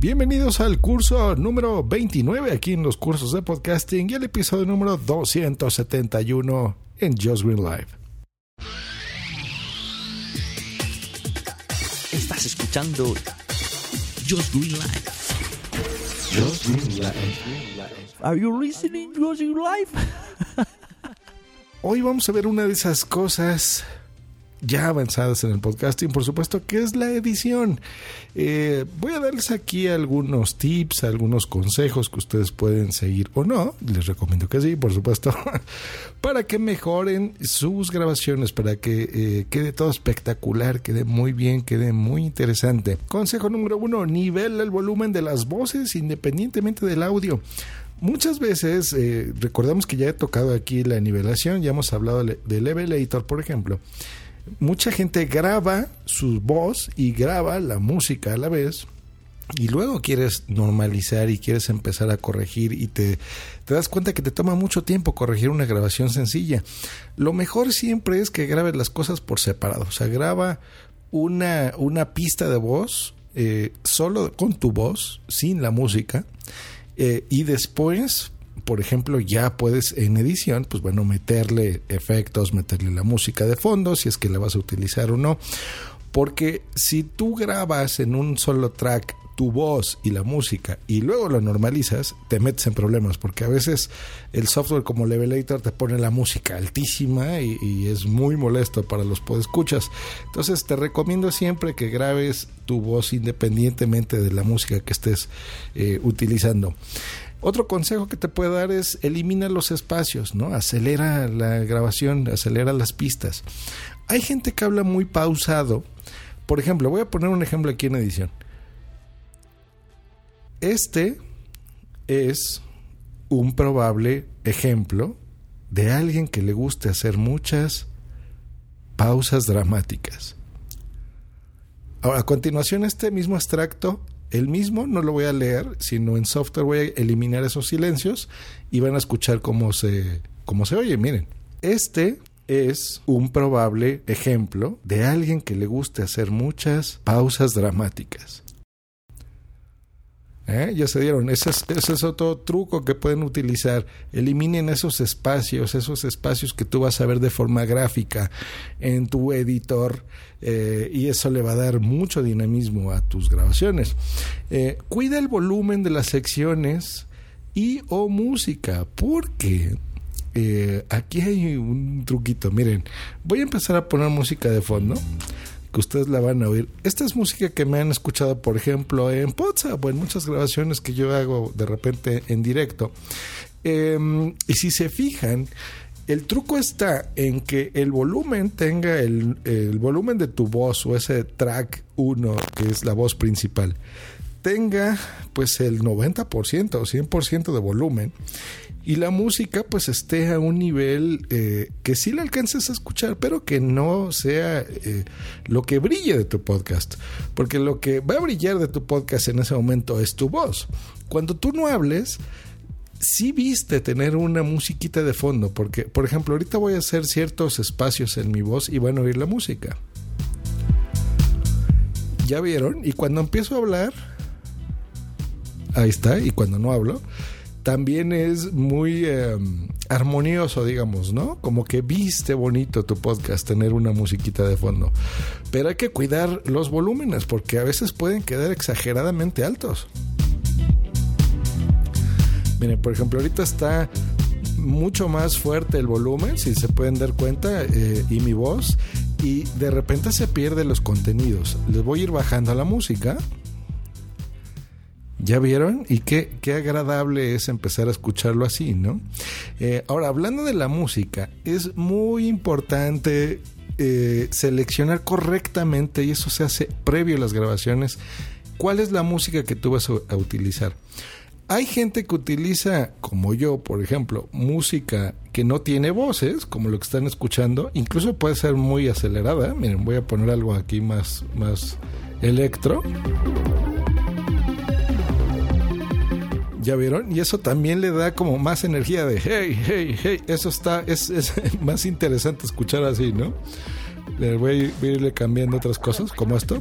Bienvenidos al curso número 29 aquí en los cursos de podcasting y el episodio número 271 en Just Green Live. Estás escuchando Just Green Live. Just Green Live. Are you listening Just Green Live? Hoy vamos a ver una de esas cosas ya avanzadas en el podcasting, por supuesto, que es la edición. Eh, voy a darles aquí algunos tips, algunos consejos que ustedes pueden seguir o no, les recomiendo que sí, por supuesto, para que mejoren sus grabaciones, para que eh, quede todo espectacular, quede muy bien, quede muy interesante. Consejo número uno, nivela el volumen de las voces independientemente del audio. Muchas veces, eh, recordamos que ya he tocado aquí la nivelación, ya hemos hablado de Levelator, por ejemplo mucha gente graba su voz y graba la música a la vez y luego quieres normalizar y quieres empezar a corregir y te, das cuenta que te toma mucho tiempo corregir una grabación sencilla. Lo mejor siempre es que grabes las cosas por separado. O sea, graba una, una pista de voz eh, solo con tu voz, sin la música, eh, y después por ejemplo, ya puedes en edición, pues bueno, meterle efectos, meterle la música de fondo, si es que la vas a utilizar o no. Porque si tú grabas en un solo track tu voz y la música y luego lo normalizas, te metes en problemas porque a veces el software como Levelator te pone la música altísima y, es muy molesto para los podescuchas. Entonces te recomiendo siempre que grabes tu voz independientemente de la música que estés eh, utilizando. Otro consejo que te puedo dar es elimina los espacios, ¿no? Acelera la grabación, acelera las pistas. Hay gente que habla muy pausado. Por ejemplo, voy a poner un ejemplo aquí en edición. Este es un probable ejemplo de alguien que le guste hacer muchas pausas dramáticas. Ahora, a continuación, este mismo extracto el mismo no lo voy a leer, sino en software voy a eliminar esos silencios y van a escuchar cómo se, cómo se oye. Miren, este es un probable ejemplo de alguien que le guste hacer muchas pausas dramáticas. ¿Eh? Ya se dieron. Ese es, otro truco que pueden utilizar. Eliminen esos espacios, esos espacios que tú vas a ver de forma gráfica en tu editor eh, y eso le va a dar mucho dinamismo a tus grabaciones. Eh, cuida el volumen de las secciones y o música porque aquí hay un truquito. Miren, voy a empezar a poner música de fondo que ustedes la van a oír. Esta es música que me han escuchado, por ejemplo, en WhatsApp o en muchas grabaciones que yo hago de repente en directo. Em, y si se fijan, el truco está en que el volumen tenga el, el volumen de tu voz o ese track 1, que es la voz principal, tenga pues el 90% o 100% de volumen y la música pues esté a un nivel eh, que sí la alcances a escuchar, pero que no sea eh, lo que brille de tu podcast. Porque lo que va a brillar de tu podcast en ese momento es tu voz. Cuando tú no hables, sí viste tener una musiquita de fondo, porque por ejemplo ahorita voy a hacer ciertos espacios en mi voz y van a oír la música. ¿Ya vieron? Y cuando empiezo a hablar, ahí está, y cuando no hablo, también es muy eh, armonioso, digamos, ¿no? Como que viste bonito tu podcast tener una musiquita de fondo. Pero hay que cuidar los volúmenes porque a veces pueden quedar exageradamente altos. Miren, por ejemplo, ahorita está mucho más fuerte el volumen, si se pueden dar cuenta, eh, y mi voz, y de repente se pierden los contenidos. Les voy a ir bajando la música. ¿Ya vieron? Y qué, qué agradable es empezar a escucharlo así, ¿no? Eh, ahora, hablando de la música, es muy importante eh, seleccionar correctamente, y eso se hace previo a las grabaciones, cuál es la música que tú vas a, utilizar. Hay gente que utiliza, como yo, por ejemplo, música que no tiene voces, como lo que están escuchando, incluso puede ser muy acelerada. Miren, voy a poner algo aquí más, más electro. ¿Ya vieron? Y eso también le da como más energía de hey, hey, hey. Eso está, es, más interesante escuchar así, ¿no? Le voy a irle cambiando otras cosas, como esto.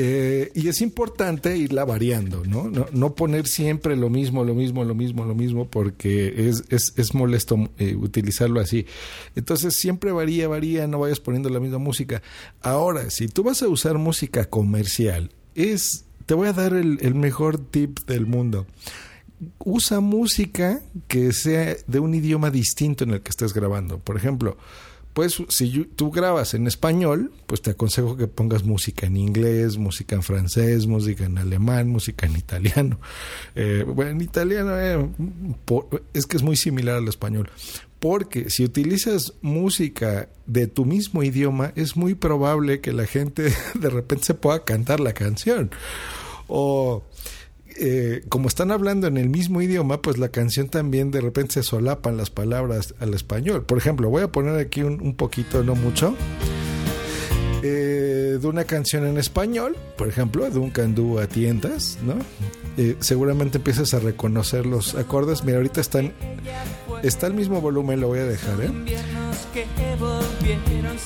Eh, y es importante irla variando, ¿no? ¿no? ¿no? poner siempre lo mismo, lo mismo, lo mismo, lo mismo, porque es, es, es molesto eh, utilizarlo así. Entonces siempre varía, varía, no vayas poniendo la misma música. Ahora, si tú vas a usar música comercial, es te voy a dar el, mejor tip del mundo. Usa música que sea de un idioma distinto en el que estés grabando. Por ejemplo, pues si tú grabas en español, pues te aconsejo que pongas música en inglés, música en francés, música en alemán, música en italiano. Eh, bueno, en italiano eh, es que es muy similar al español. Porque si utilizas música de tu mismo idioma, es muy probable que la gente de repente se pueda cantar la canción. O eh, como están hablando en el mismo idioma, pues la canción también de repente se solapan las palabras al español. Por ejemplo, voy a poner aquí un, poquito, no mucho, eh, de una canción en español, por ejemplo, de un candú a tientas, ¿no? Eh, seguramente empiezas a reconocer los acordes. Mira, ahorita están, está el mismo volumen, lo voy a dejar, ¿eh?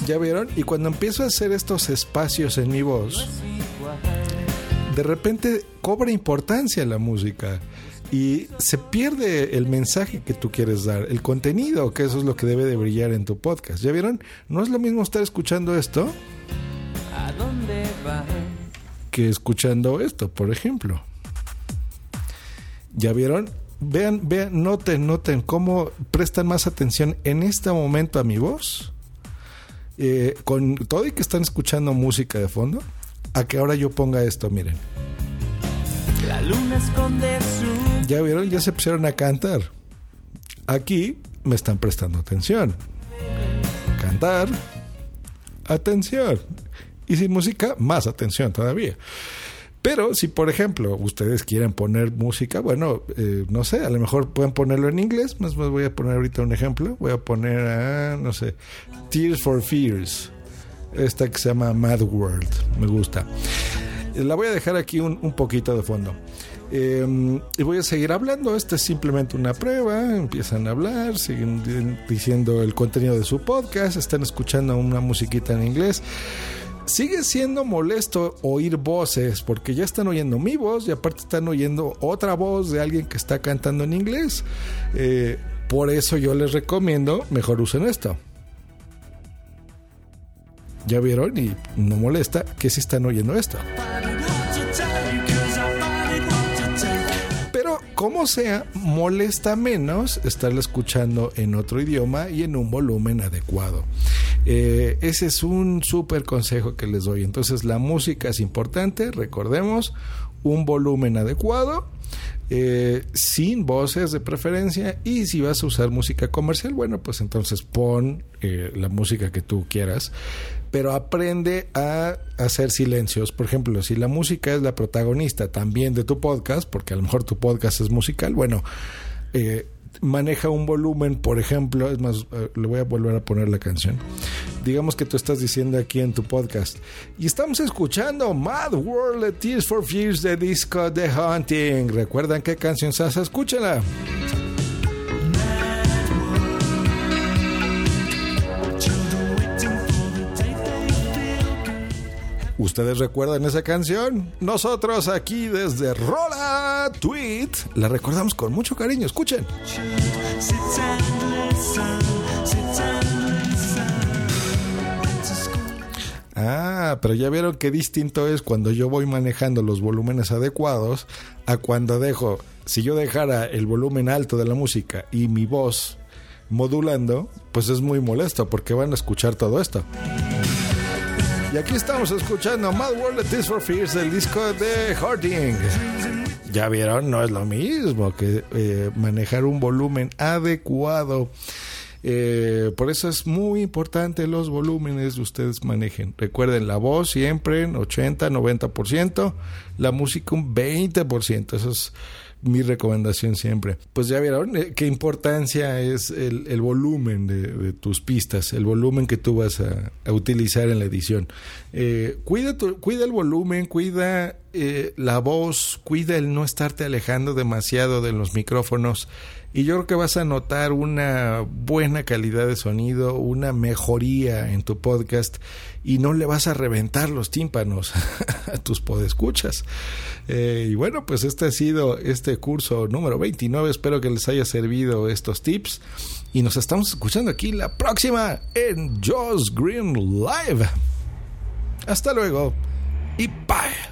¿Ya vieron? Y cuando empiezo a hacer estos espacios en mi voz, de repente cobra importancia la música y se pierde el mensaje que tú quieres dar, el contenido, que eso es lo que debe de brillar en tu podcast. ¿Ya vieron? No es lo mismo estar escuchando esto que escuchando esto, por ejemplo. ¿Ya vieron? Vean, vean, noten, noten cómo prestan más atención en este momento a mi voz. Eh, con todo y que están escuchando música de fondo a que ahora yo ponga esto, miren. La luna esconde su... Ya vieron, ya se pusieron a cantar. Aquí me están prestando atención. Cantar, atención. Y sin música, más atención todavía. Pero si, por ejemplo, ustedes quieren poner música, bueno, eh, no sé, a lo mejor pueden ponerlo en inglés. Más me voy a poner ahorita un ejemplo. Voy a poner, a, no sé, Tears for Fears esta que se llama Mad World. Me gusta. La voy a dejar aquí un, un poquito de fondo. Eh, y voy a seguir hablando. Esta es simplemente una prueba. Empiezan a hablar, siguen diciendo el contenido de su podcast, están escuchando una musiquita en inglés. Sigue siendo molesto oír voces porque ya están oyendo mi voz y aparte están oyendo otra voz de alguien que está cantando en inglés. Eh, por eso yo les recomiendo mejor usen esto. ¿Ya vieron? Y no molesta que si están oyendo esto. Pero como sea, molesta menos estarla escuchando en otro idioma y en un volumen adecuado. Eh, ese es un súper consejo que les doy. Entonces la música es importante, recordemos, un volumen adecuado. Eh, sin voces de preferencia y si vas a usar música comercial bueno pues entonces pon eh, la música que tú quieras pero aprende a hacer silencios. Por ejemplo, si la música es la protagonista también de tu podcast, porque a lo mejor tu podcast es musical, bueno, eh, maneja un volumen, por ejemplo, es más, eh, le voy a volver a poner la canción. Digamos que tú estás diciendo aquí en tu podcast, y estamos escuchando Mad World Tears for Fears de Disco The Hunting. ¿Recuerdan qué canción se? Escúchala. ¿Ustedes recuerdan esa canción? Nosotros aquí desde Rola Tweet la recordamos con mucho cariño. Escuchen. Ah, pero ya vieron qué distinto es cuando yo voy manejando los volúmenes adecuados a cuando dejo, si yo dejara el volumen alto de la música y mi voz modulando, pues es muy molesto porque van a escuchar todo esto. Y aquí estamos escuchando Mad World Tears for Fears del disco de Harding. Ya vieron, no es lo mismo que eh, manejar un volumen adecuado. Eh, por eso es muy importante los volúmenes que ustedes manejen. Recuerden, la voz siempre en 80, 90%, la música un 20%. Eso es mi recomendación siempre. Pues ya vieron eh, qué importancia es el, volumen de, tus pistas, el volumen que tú vas a, utilizar en la edición. Eh, cuida, cuida el volumen, cuida eh, la voz, cuida el no estarte alejando demasiado de los micrófonos y yo creo que vas a notar una buena calidad de sonido, una mejoría en tu podcast y no le vas a reventar los tímpanos a tus podescuchas. Eh, y bueno, pues este ha sido este curso número 29. Espero que les haya servido estos tips y nos estamos escuchando aquí la próxima en Joss Green Live. Hasta luego y bye.